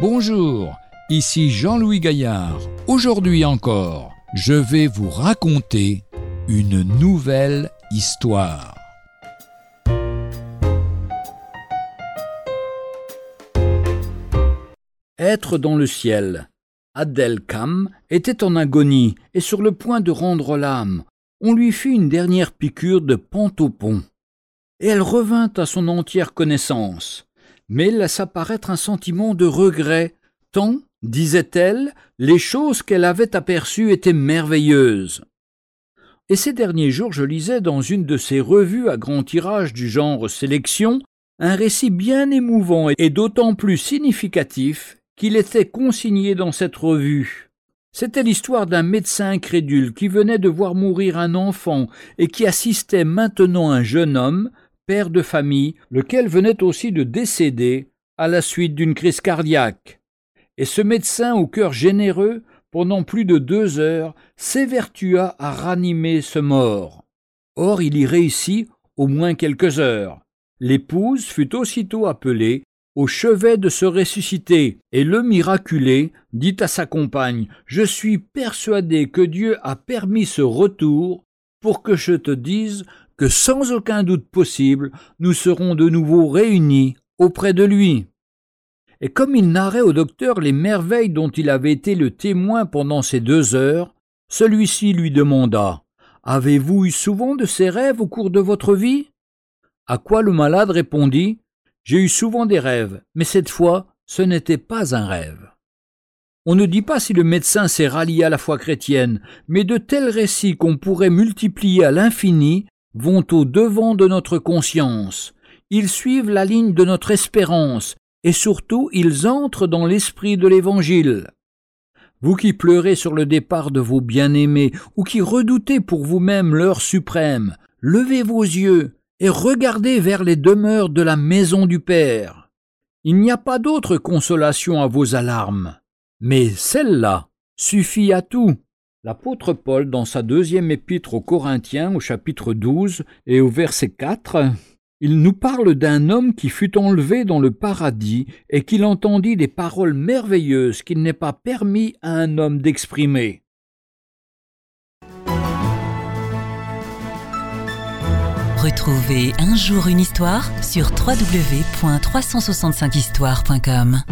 Bonjour, ici Jean-Louis Gaillard. Aujourd'hui encore, je vais vous raconter une nouvelle histoire. Être dans le ciel. Adèle Cam était en agonie et sur le point de rendre l'âme. On lui fit une dernière piqûre de pantopon. Et elle revint à son entière connaissance mais laissa paraître un sentiment de regret, tant, disait-elle, les choses qu'elle avait aperçues étaient merveilleuses. Et ces derniers jours je lisais dans une de ces revues à grand tirage du genre Sélection un récit bien émouvant et d'autant plus significatif qu'il était consigné dans cette revue. C'était l'histoire d'un médecin incrédule qui venait de voir mourir un enfant et qui assistait maintenant un jeune homme, de famille, lequel venait aussi de décéder à la suite d'une crise cardiaque. Et ce médecin au cœur généreux, pendant plus de deux heures, s'évertua à ranimer ce mort. Or il y réussit au moins quelques heures. L'épouse fut aussitôt appelée au chevet de se ressusciter, et le miraculé dit à sa compagne Je suis persuadé que Dieu a permis ce retour pour que je te dise sans aucun doute possible, nous serons de nouveau réunis auprès de lui. Et comme il narrait au docteur les merveilles dont il avait été le témoin pendant ces deux heures, celui-ci lui demanda Avez-vous eu souvent de ces rêves au cours de votre vie? À quoi le malade répondit J'ai eu souvent des rêves, mais cette fois ce n'était pas un rêve. On ne dit pas si le médecin s'est rallié à la foi chrétienne, mais de tels récits qu'on pourrait multiplier à l'infini vont au devant de notre conscience, ils suivent la ligne de notre espérance, et surtout ils entrent dans l'esprit de l'Évangile. Vous qui pleurez sur le départ de vos bien-aimés, ou qui redoutez pour vous-même l'heure suprême, levez vos yeux et regardez vers les demeures de la maison du Père. Il n'y a pas d'autre consolation à vos alarmes, mais celle-là suffit à tout. L'apôtre Paul, dans sa deuxième épître aux Corinthiens, au chapitre 12 et au verset 4, il nous parle d'un homme qui fut enlevé dans le paradis et qu'il entendit des paroles merveilleuses qu'il n'est pas permis à un homme d'exprimer. Retrouvez un jour une histoire sur www.365histoire.com.